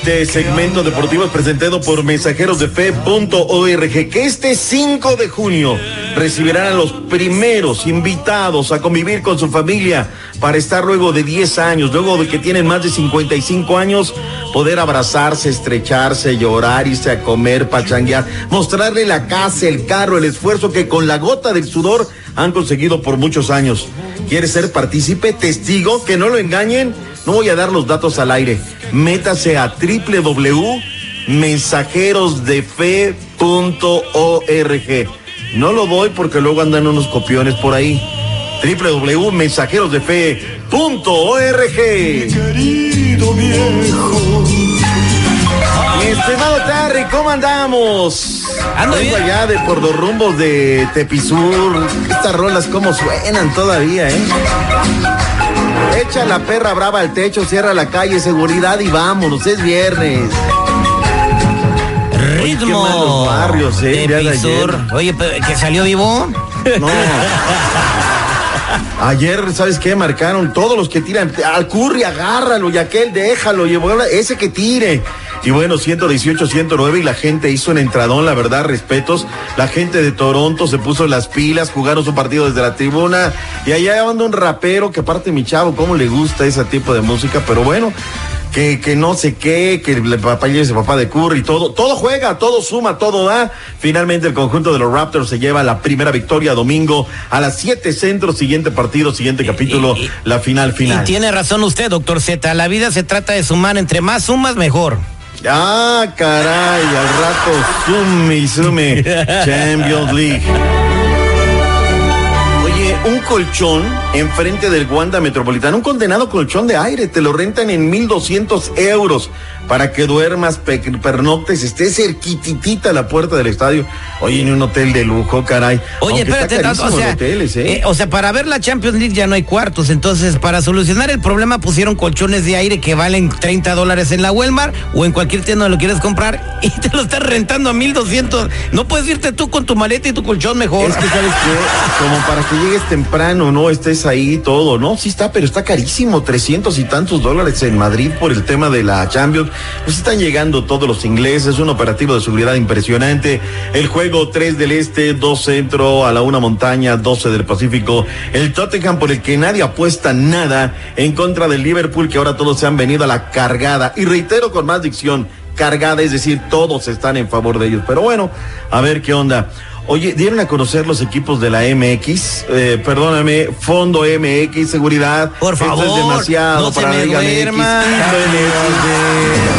Este segmento deportivo es presentado por mensajerosdefe.org que este 5 de junio recibirán a los primeros invitados a convivir con su familia para estar luego de 10 años, luego de que tienen más de 55 años, poder abrazarse, estrecharse, llorar, irse a comer, pachanguear, mostrarle la casa, el carro, el esfuerzo que con la gota del sudor han conseguido por muchos años. ¿Quiere ser partícipe, testigo? Que no lo engañen. No voy a dar los datos al aire. Métase a www.mensajerosdefe.org. No lo doy porque luego andan unos copiones por ahí. www.mensajerosdefe.org. Querido viejo. Mi estimado Terry, ¿cómo andamos? Ando Vengo bien. allá de por los rumbos de Tepizur. Estas rolas cómo suenan todavía, ¿eh? Echa la perra brava al techo, cierra la calle, seguridad y vámonos, es viernes. Oye, qué Ritmo barrios, eh, el día de de Pisur. ayer. Oye, que salió vivo. No. Ayer, ¿sabes qué? Marcaron todos los que tiran. Al Curry, agárralo, y aquel, déjalo, y ese que tire. Y bueno, 118, 109, y la gente hizo un entradón, la verdad, respetos. La gente de Toronto se puso las pilas, jugaron su partido desde la tribuna. Y allá anda un rapero que aparte mi chavo, cómo le gusta ese tipo de música, pero bueno. Que, que no sé qué, que el papá y ese papá de Curry, todo, todo juega, todo suma, todo da. Finalmente el conjunto de los Raptors se lleva la primera victoria domingo a las 7 centros, siguiente partido, siguiente capítulo, y- la final final. Y tiene razón usted, doctor Z. La vida se trata de sumar. Entre más sumas, mejor. Ah, caray, al rato sume y sume Champions League. Un colchón enfrente del Wanda Metropolitano, un condenado colchón de aire, te lo rentan en 1200 euros para que duermas, pe- pernoctes, esté cerquititita la puerta del estadio. Oye, en un hotel de lujo, caray. Oye, Aunque espérate, tanto, o carísimo sea, los hoteles, ¿eh? eh, o sea, para ver la Champions League ya no hay cuartos, entonces para solucionar el problema pusieron colchones de aire que valen 30 dólares en la Walmart o en cualquier tienda donde lo quieres comprar y te lo están rentando a 1200. No puedes irte tú con tu maleta y tu colchón mejor. Es que sabes que como para que llegues temprano, no estés ahí todo, no, sí está, pero está carísimo, 300 y tantos dólares en Madrid por el tema de la Champions. Pues están llegando todos los ingleses, un operativo de seguridad impresionante. El juego 3 del este, 2 centro, a la una montaña, 12 del Pacífico. El Tottenham por el que nadie apuesta nada en contra del Liverpool, que ahora todos se han venido a la cargada. Y reitero con más dicción, cargada, es decir, todos están en favor de ellos. Pero bueno, a ver qué onda. Oye, dieron a conocer los equipos de la MX, eh, perdóname, Fondo MX, seguridad. Por Esto favor, es demasiado no se para la me Liga duerma. MX.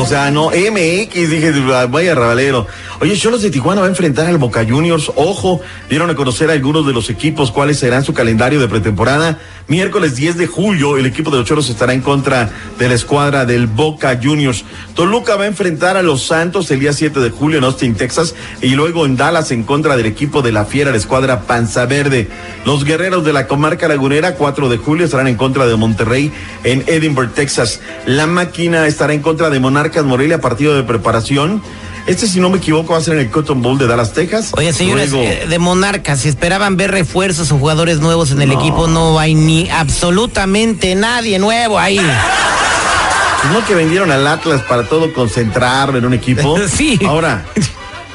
O sea, no, MX, dije, vaya rabalero. Oye, Cholos de Tijuana va a enfrentar al Boca Juniors. Ojo, dieron a conocer algunos de los equipos, cuáles serán su calendario de pretemporada. Miércoles 10 de julio, el equipo de los Cholos estará en contra de la escuadra del Boca Juniors. Toluca va a enfrentar a los Santos el día 7 de julio en Austin, Texas. Y luego en Dallas en contra del equipo de la Fiera, la escuadra Panza Verde. Los guerreros de la comarca lagunera, 4 de julio, estarán en contra de Monterrey en Edinburgh, Texas. La máquina estará en contra de Monarcas Morelia, partido de preparación. Este, si no me equivoco, va a ser en el Cotton Bowl de Dallas, Texas. Oye, señores, Luego- eh, de Monarcas, si esperaban ver refuerzos o jugadores nuevos en el equipo, no hay ni absolutamente nadie nuevo ahí. Pues no que vendieron al Atlas para todo concentrarlo en un equipo. Sí. Ahora,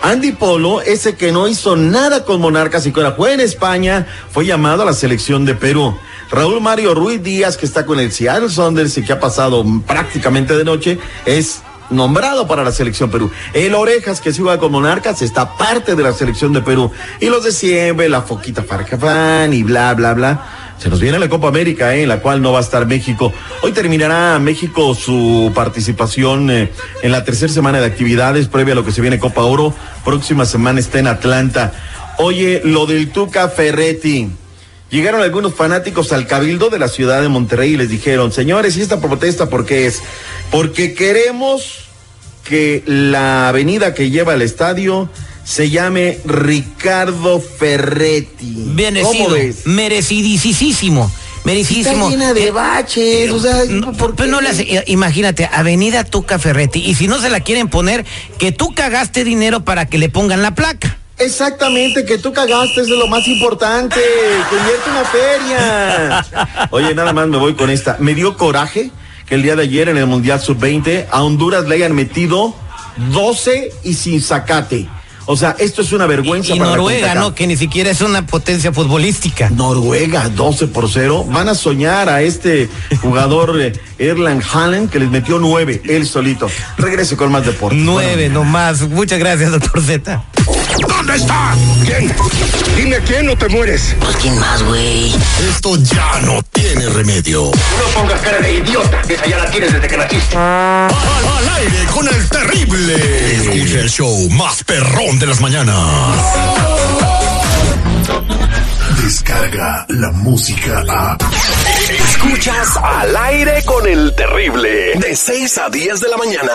Andy Polo, ese que no hizo nada con Monarcas y que ahora juega en España, fue llamado a la selección de Perú. Raúl Mario Ruiz Díaz, que está con el Seattle Saunders y que ha pasado prácticamente de noche, es nombrado para la selección Perú. El Orejas, que se juega con Monarcas, está parte de la selección de Perú. Y los de siempre, la Foquita Farcafán y bla, bla, bla. Se nos viene la Copa América, eh, en la cual no va a estar México. Hoy terminará México su participación eh, en la tercera semana de actividades previa a lo que se viene Copa Oro. Próxima semana está en Atlanta. Oye, lo del Tuca Ferretti. Llegaron algunos fanáticos al cabildo de la ciudad de Monterrey y les dijeron, señores, ¿y esta protesta por qué es? Porque queremos que la avenida que lleva al estadio se llame Ricardo Ferretti. Bendecido, merecidísimo. Merecidísimo. Está llena de baches, o sea, no, pero no las, imagínate, Avenida Tuca Ferretti, y si no se la quieren poner, que tú cagaste dinero para que le pongan la placa. Exactamente, que tú cagaste es lo más importante, que invierte una feria. Oye, nada más me voy con esta. Me dio coraje que el día de ayer en el Mundial Sub-20 a Honduras le hayan metido 12 y sin sacate. O sea, esto es una vergüenza. Y, y Noruega, ¿no? Que ni siquiera es una potencia futbolística. Noruega, 12 por 0. Van a soñar a este jugador eh, Erland Haaland que les metió 9, él solito. Regrese con más deporte. 9 bueno. nomás. Muchas gracias, doctor Z. ¿Dónde está? ¿Quién? Dime quién no te mueres. Pues quién más, güey. Esto ya no tiene remedio. No pongas cara de idiota, que esa ya la tienes desde que naciste. Al, al aire con el terrible. Escucha el show más perrón de las mañanas. Descarga la música a. Escuchas al aire con el terrible. De 6 a 10 de la mañana.